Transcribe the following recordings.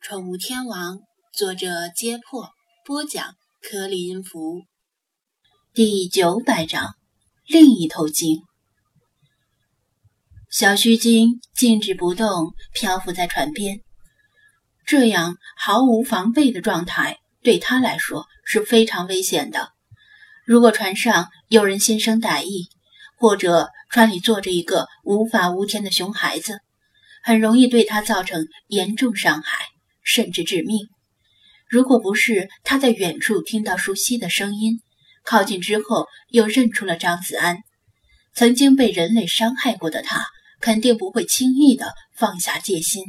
宠物天王，作者：揭破，播讲：颗粒音符。第九百章，另一头鲸。小须鲸静止不动，漂浮在船边。这样毫无防备的状态，对他来说是非常危险的。如果船上有人心生歹意，或者船里坐着一个无法无天的熊孩子，很容易对他造成严重伤害。甚至致命。如果不是他在远处听到熟悉的声音，靠近之后又认出了张子安，曾经被人类伤害过的他，肯定不会轻易的放下戒心。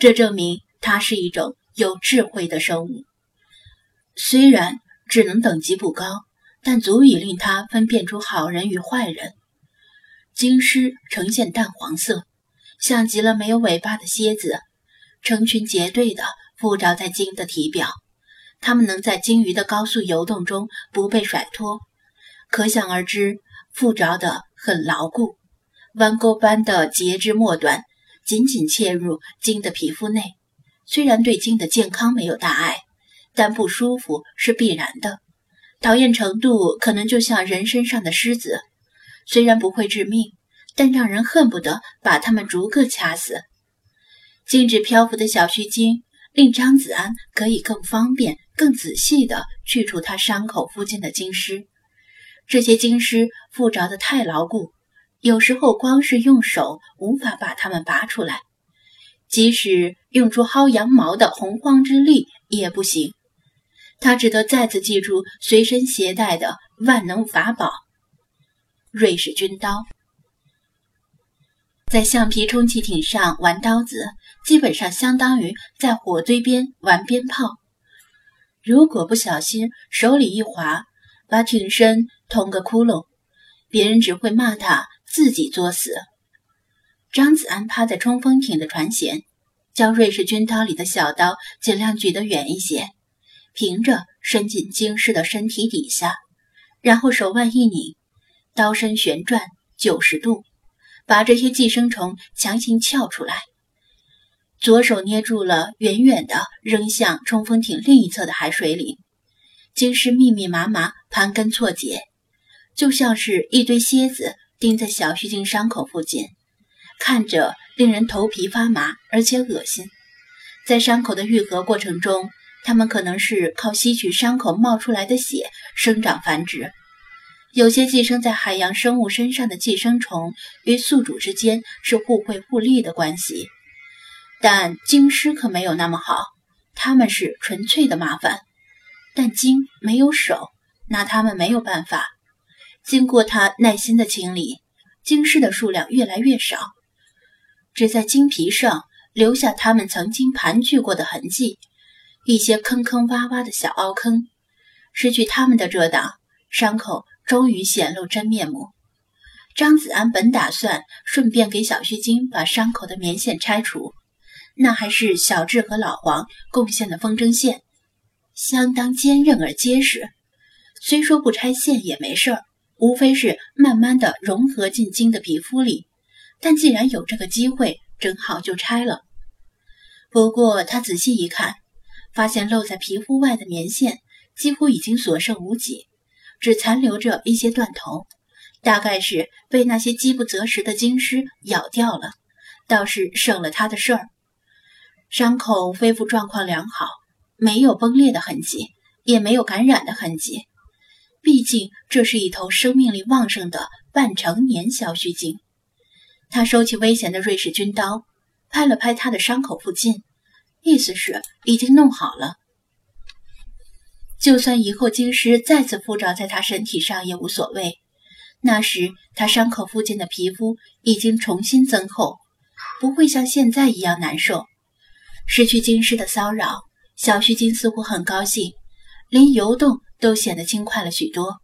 这证明他是一种有智慧的生物。虽然智能等级不高，但足以令他分辨出好人与坏人。鲸尸呈现淡黄色，像极了没有尾巴的蝎子。成群结队的附着在鲸的体表，它们能在鲸鱼的高速游动中不被甩脱，可想而知，附着的很牢固。弯钩般的节肢末端紧紧嵌入鲸的皮肤内，虽然对鲸的健康没有大碍，但不舒服是必然的。讨厌程度可能就像人身上的虱子，虽然不会致命，但让人恨不得把它们逐个掐死。静止漂浮的小须鲸，令张子安可以更方便、更仔细地去除他伤口附近的鲸尸。这些鲸尸附着的太牢固，有时候光是用手无法把它们拔出来，即使用出薅羊毛的洪荒之力也不行。他只得再次记住随身携带的万能法宝——瑞士军刀。在橡皮充气艇上玩刀子，基本上相当于在火堆边玩鞭炮。如果不小心手里一滑，把艇身捅个窟窿，别人只会骂他自己作死。张子安趴在冲锋艇的船舷，将瑞士军刀里的小刀尽量举得远一些，平着伸进京师的身体底下，然后手腕一拧，刀身旋转九十度。把这些寄生虫强行撬出来，左手捏住了，远远的扔向冲锋艇另一侧的海水里。鲸尸密密麻麻，盘根错节，就像是一堆蝎子钉在小须鲸伤口附近，看着令人头皮发麻，而且恶心。在伤口的愈合过程中，它们可能是靠吸取伤口冒出来的血生长繁殖。有些寄生在海洋生物身上的寄生虫与宿主之间是互惠互利的关系，但鲸尸可没有那么好，它们是纯粹的麻烦。但鲸没有手，拿它们没有办法。经过他耐心的清理，鲸尸的数量越来越少，只在鲸皮上留下它们曾经盘踞过的痕迹，一些坑坑洼洼的小凹坑。失去它们的遮挡，伤口。终于显露真面目。张子安本打算顺便给小须鲸把伤口的棉线拆除，那还是小智和老黄贡献的风筝线，相当坚韧而结实。虽说不拆线也没事儿，无非是慢慢的融合进鲸的皮肤里。但既然有这个机会，正好就拆了。不过他仔细一看，发现露在皮肤外的棉线几乎已经所剩无几。只残留着一些断头，大概是被那些饥不择食的鲸尸咬掉了，倒是省了他的事儿。伤口恢复状况良好，没有崩裂的痕迹，也没有感染的痕迹。毕竟这是一头生命力旺盛的半成年小须鲸。他收起危险的瑞士军刀，拍了拍他的伤口附近，意思是已经弄好了。就算以后鲸尸再次附着在他身体上也无所谓，那时他伤口附近的皮肤已经重新增厚，不会像现在一样难受。失去金尸的骚扰，小须鲸似乎很高兴，连游动都显得轻快了许多，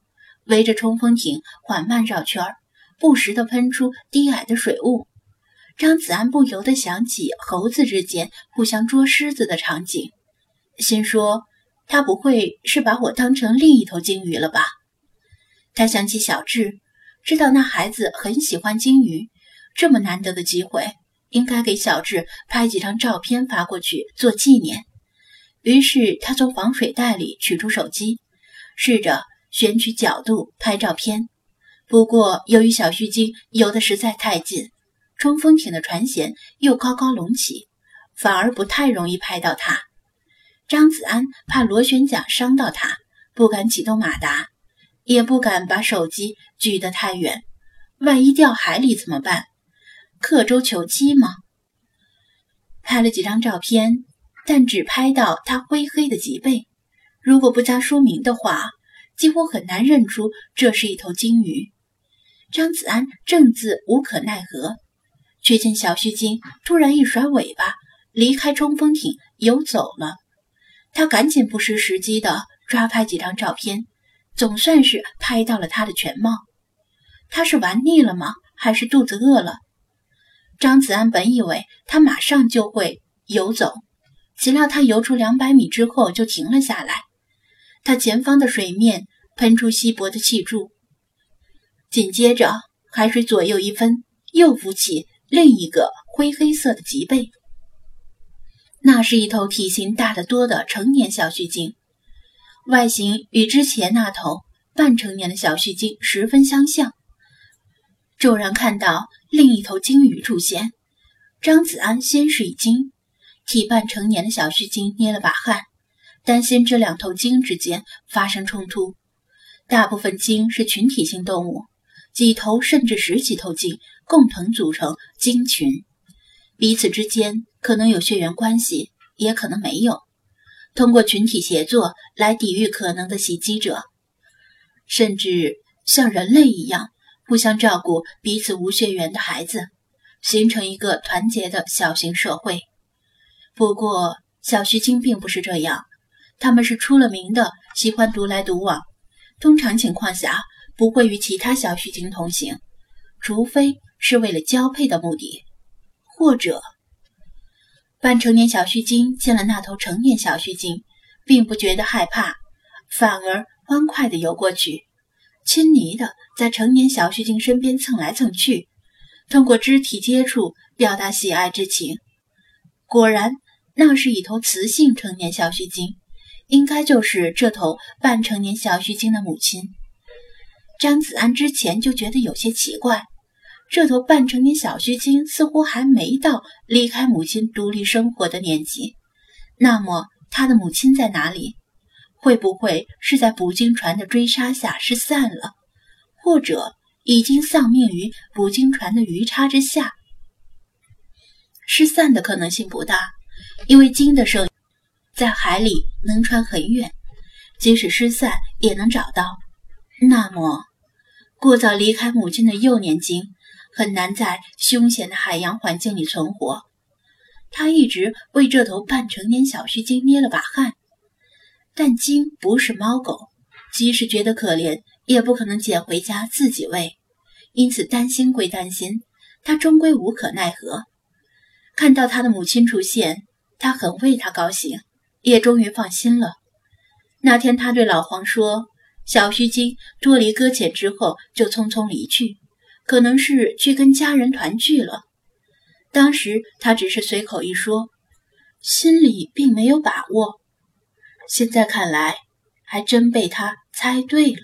围着冲锋艇缓慢绕圈儿，不时地喷出低矮的水雾。张子安不由得想起猴子之间互相捉狮子的场景，心说。他不会是把我当成另一头鲸鱼了吧？他想起小智，知道那孩子很喜欢鲸鱼，这么难得的机会，应该给小智拍几张照片发过去做纪念。于是他从防水袋里取出手机，试着选取角度拍照片。不过由于小须鲸游得实在太近，冲锋艇的船舷又高高隆起，反而不太容易拍到它。张子安怕螺旋桨伤到他，不敢启动马达，也不敢把手机举得太远，万一掉海里怎么办？刻舟求击吗？拍了几张照片。但只拍到他灰黑的脊背，如果不加说明的话，几乎很难认出这是一头鲸鱼。张子安正自无可奈何，却见小须鲸突然一甩尾巴，离开冲锋艇游走了。他赶紧不失时机的抓拍几张照片，总算是拍到了它的全貌。他是玩腻了吗？还是肚子饿了？张子安本以为他马上就会游走。岂料他游出两百米之后就停了下来，他前方的水面喷出稀薄的气柱，紧接着海水左右一分，又浮起另一个灰黑色的脊背。那是一头体型大得多的成年小须鲸，外形与之前那头半成年的小须鲸十分相像。骤然看到另一头鲸鱼出现，张子安先是一惊。替半成年的小须鲸捏了把汗，担心这两头鲸之间发生冲突。大部分鲸是群体性动物，几头甚至十几头鲸共同组成鲸群，彼此之间可能有血缘关系，也可能没有。通过群体协作来抵御可能的袭击者，甚至像人类一样互相照顾彼此无血缘的孩子，形成一个团结的小型社会。不过，小须鲸并不是这样，它们是出了名的喜欢独来独往，通常情况下不会与其他小须鲸同行，除非是为了交配的目的，或者半成年小须鲸见了那头成年小须鲸，并不觉得害怕，反而欢快地游过去，亲昵地在成年小须鲸身边蹭来蹭去，通过肢体接触表达喜爱之情。果然。那是一头雌性成年小须鲸，应该就是这头半成年小须鲸的母亲。张子安之前就觉得有些奇怪，这头半成年小须鲸似乎还没到离开母亲独立生活的年纪。那么，它的母亲在哪里？会不会是在捕鲸船的追杀下失散了，或者已经丧命于捕鲸船的鱼叉之下？失散的可能性不大。因为鲸的声在海里能传很远，即使失散也能找到。那么，过早离开母亲的幼年鲸很难在凶险的海洋环境里存活。他一直为这头半成年小须鲸捏了把汗，但鲸不是猫狗，即使觉得可怜，也不可能捡回家自己喂。因此，担心归担心，他终归无可奈何。看到他的母亲出现。他很为他高兴，也终于放心了。那天，他对老黄说：“小须鲸脱离搁浅之后就匆匆离去，可能是去跟家人团聚了。”当时他只是随口一说，心里并没有把握。现在看来，还真被他猜对了。